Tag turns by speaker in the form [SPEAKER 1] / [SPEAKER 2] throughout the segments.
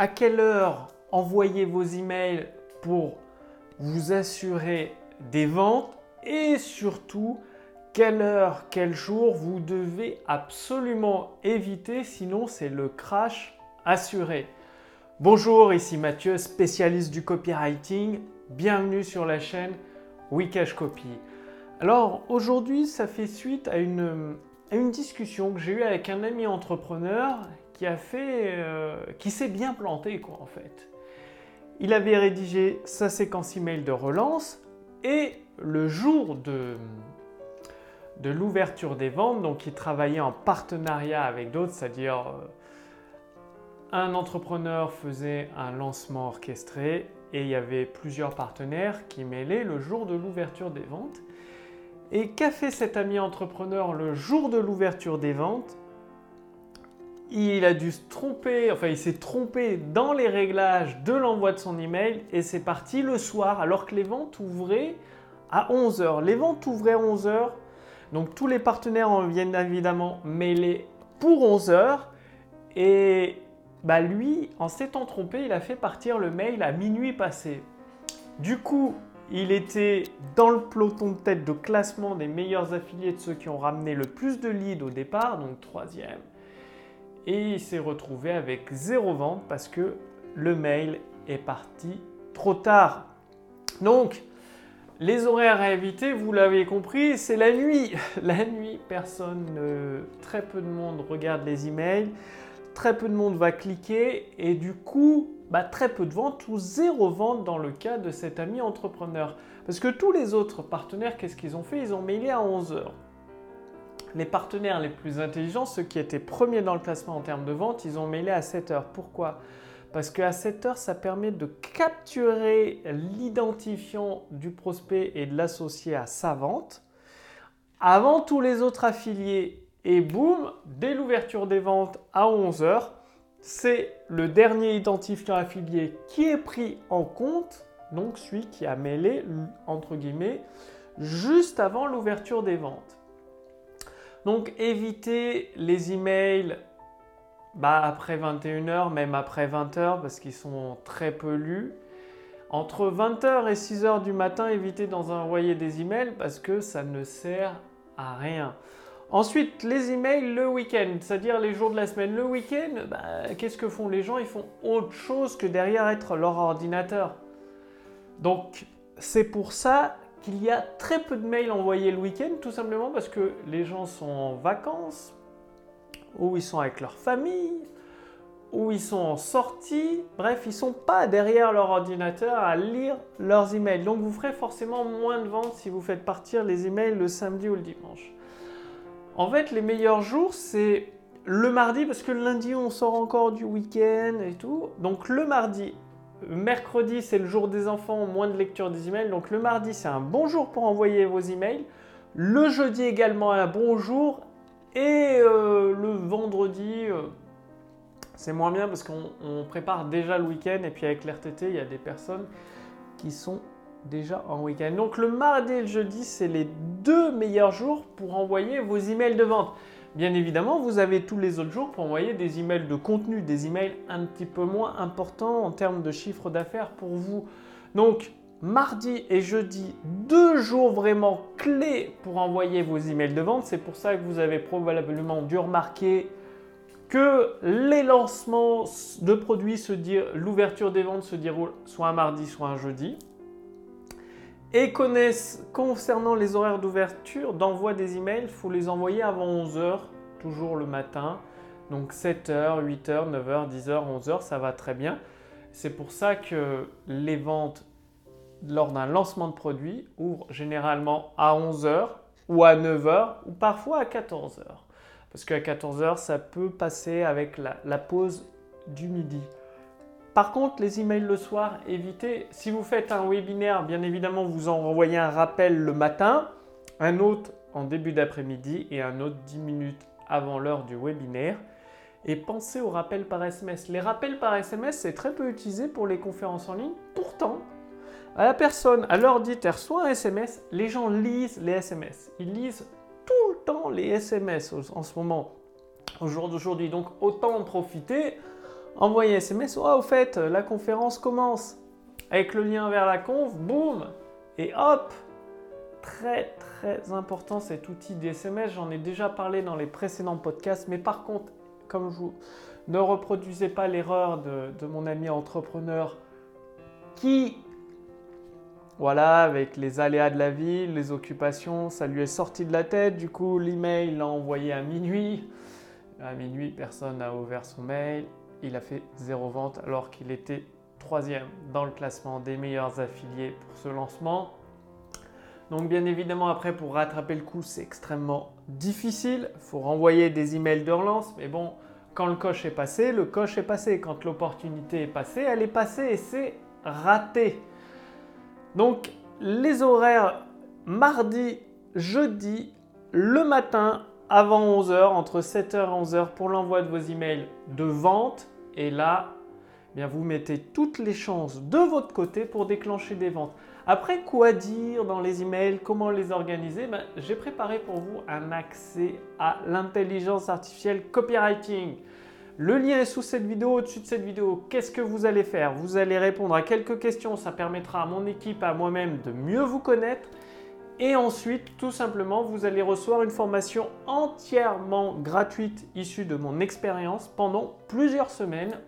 [SPEAKER 1] à quelle heure envoyer vos emails pour vous assurer des ventes et surtout quelle heure, quel jour vous devez absolument éviter, sinon c'est le crash assuré. Bonjour, ici Mathieu, spécialiste du copywriting. Bienvenue sur la chaîne Wikash Copy. Alors aujourd'hui, ça fait suite à une, une discussion que j'ai eue avec un ami entrepreneur qui a fait, euh, qui s'est bien planté quoi en fait. Il avait rédigé sa séquence email de relance et le jour de, l'ouverture des ventes, donc il travaillait en partenariat avec d'autres, c'est-à-dire euh, un entrepreneur faisait un lancement orchestré et il y avait plusieurs partenaires qui mêlaient le jour de l'ouverture des ventes. Et qu'a fait cet ami entrepreneur le jour de l'ouverture des ventes? Il a dû se tromper, enfin il s'est trompé dans les réglages de l'envoi de son email et c'est parti le soir alors que les ventes ouvraient à 11h. Les ventes ouvraient à 11h, donc tous les partenaires en viennent évidemment mêler pour 11h et bah lui, en s'étant trompé, il a fait partir le mail à minuit passé. Du coup, il était dans le peloton de tête de classement des meilleurs affiliés de ceux qui ont ramené le plus de leads au départ, donc troisième et il s'est retrouvé avec zéro vente parce que le mail est parti trop tard. Donc, les horaires à éviter, vous l'avez compris, c'est la nuit. La nuit, personne, très peu de monde regarde les emails, très peu de monde va cliquer et du coup, bah, très peu de ventes ou zéro vente dans le cas de cet ami entrepreneur. Parce que tous les autres partenaires, qu'est-ce qu'ils ont fait? Ils ont mailé à 11 heures les partenaires les plus intelligents, ceux qui étaient premiers dans le classement en termes de vente, ils ont mailé à 7 heures. Pourquoi? Parce qu'à 7 heures, ça permet de capturer l'identifiant du prospect et de l'associer à sa vente avant tous les autres affiliés. Et boum, dès l'ouverture des ventes à 11 heures, c'est le dernier identifiant affilié qui est pris en compte, donc celui qui a mêlé, entre guillemets, juste avant l'ouverture des ventes. Donc évitez les emails bah, après 21h, même après 20h, parce qu'ils sont très peu lus. Entre 20h et 6h du matin, évitez d'envoyer des emails parce que ça ne sert à rien. Ensuite, les emails le week-end, c'est-à-dire les jours de la semaine. Le week-end, bah, qu'est-ce que font les gens? Ils font autre chose que derrière être leur ordinateur. Donc, c'est pour ça qu'il y a très peu de mails envoyés le week-end, tout simplement parce que les gens sont en vacances, ou ils sont avec leur famille, ou ils sont en sortie, bref, ils ne sont pas derrière leur ordinateur à lire leurs emails. Donc vous ferez forcément moins de ventes si vous faites partir les emails le samedi ou le dimanche. En fait, les meilleurs jours, c'est le mardi, parce que le lundi, on sort encore du week-end et tout. Donc le mardi Mercredi, c'est le jour des enfants, moins de lecture des emails. Donc le mardi, c'est un bon jour pour envoyer vos emails. Le jeudi également un bon jour. Et euh, le vendredi, euh, c'est moins bien parce qu'on prépare déjà le week-end. Et puis avec l'RTT, il y a des personnes qui sont déjà en week-end. Donc le mardi et le jeudi, c'est les deux meilleurs jours pour envoyer vos emails de vente. Bien évidemment, vous avez tous les autres jours pour envoyer des emails de contenu, des emails un petit peu moins importants en termes de chiffre d'affaires pour vous. Donc, mardi et jeudi, deux jours vraiment clés pour envoyer vos emails de vente. C'est pour ça que vous avez probablement dû remarquer que les lancements de produits l'ouverture des ventes se déroule soit un mardi, soit un jeudi. Et connaissent concernant les horaires d'ouverture, d'envoi des emails, il faut les envoyer avant 11h, toujours le matin. Donc 7h, 8h, 9h, 10h, 11h, ça va très bien. C'est pour ça que les ventes lors d'un lancement de produit ouvrent généralement à 11h ou à 9h ou parfois à 14h. Parce qu'à 14h, ça peut passer avec la, la pause du midi. Par contre, les emails le soir, évitez. Si vous faites un webinaire, bien évidemment, vous envoyez un rappel le matin, un autre en début d'après-midi et un autre 10 minutes avant l'heure du webinaire. Et pensez aux rappels par SMS. Les rappels par SMS, c'est très peu utilisé pour les conférences en ligne. Pourtant, à la personne, à l'heure dite, reçoit un SMS, les gens lisent les SMS. Ils lisent tout le temps les SMS en ce moment, au jour d'aujourd'hui. Donc autant en profiter envoyer SMS, oh au fait, la conférence commence. Avec le lien vers la conf, boum, et hop, très très important cet outil d'SMS. J'en ai déjà parlé dans les précédents podcasts, mais par contre, comme je vous ne reproduisez pas l'erreur de, de, mon ami entrepreneur qui, voilà, avec les aléas de la vie, les occupations, ça lui est sorti de la tête. Du coup, l'email l'a envoyé à minuit. À minuit, personne n'a ouvert son mail. Il a fait zéro vente alors qu'il était troisième dans le classement des meilleurs affiliés pour ce lancement. Donc bien évidemment après pour rattraper le coup c'est extrêmement difficile. Il faut renvoyer des emails de relance. Mais bon, quand le coche est passé, le coche est passé. Quand l'opportunité est passée, elle est passée et c'est raté. Donc les horaires mardi, jeudi, le matin avant 11h, entre 7h et 11h pour l'envoi de vos emails de vente. Et là, eh bien vous mettez toutes les chances de votre côté pour déclencher des ventes. Après, quoi dire dans les emails Comment les organiser? Ben, J'ai préparé pour vous un accès à l'intelligence artificielle copywriting. Le lien est sous cette vidéo, au-dessus de cette vidéo. Qu'est-ce que vous allez faire? Vous allez répondre à quelques questions. Ça permettra à mon équipe, à moi-même de mieux vous connaître. Et ensuite, tout simplement, vous allez recevoir une formation entièrement gratuite issue de mon expérience pendant plusieurs semaines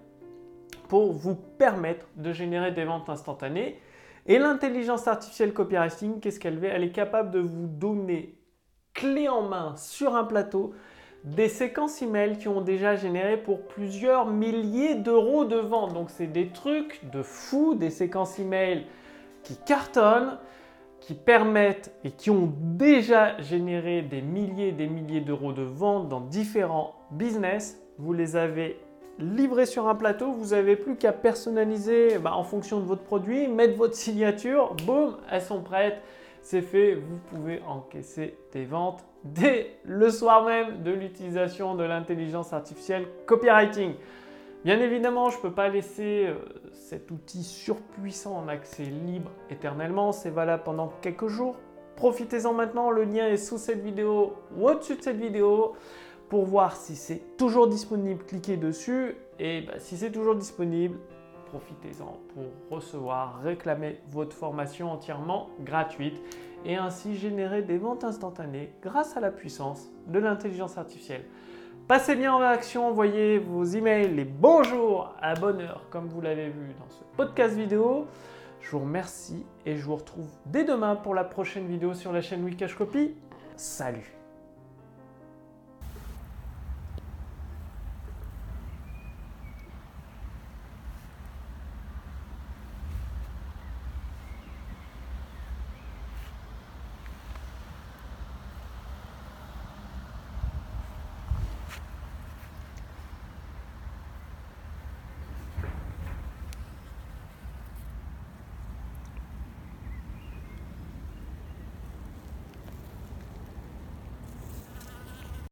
[SPEAKER 1] pour vous permettre de générer des ventes instantanées. Et l'intelligence artificielle copywriting, qu'est-ce qu'elle fait? Elle est capable de vous donner clé en main sur un plateau des séquences email qui ont déjà généré pour plusieurs milliers d'euros de ventes. Donc c'est des trucs de fou, des séquences email qui cartonnent, qui permettent et qui ont déjà généré des milliers et des milliers d'euros de ventes dans différents business. Vous les avez livré sur un plateau, vous n'avez plus qu'à personnaliser bah, en fonction de votre produit, mettre votre signature, boum, elles sont prêtes, c'est fait, vous pouvez encaisser des ventes dès le soir même de l'utilisation de l'intelligence artificielle copywriting. Bien évidemment, je ne peux pas laisser euh, cet outil surpuissant en accès libre éternellement, c'est valable pendant quelques jours. Profitez-en maintenant, le lien est sous cette vidéo ou au-dessus de cette vidéo pour voir si c'est toujours disponible, cliquez dessus et bah, si c'est toujours disponible, profitez-en pour recevoir, réclamer votre formation entièrement gratuite et ainsi générer des ventes instantanées grâce à la puissance de l'intelligence artificielle. Passez bien en action, envoyez vos emails les bonjours à bonne heure comme vous l'avez vu dans ce podcast vidéo. Je vous remercie et je vous retrouve dès demain pour la prochaine vidéo sur la chaîne Wikash Copy. Salut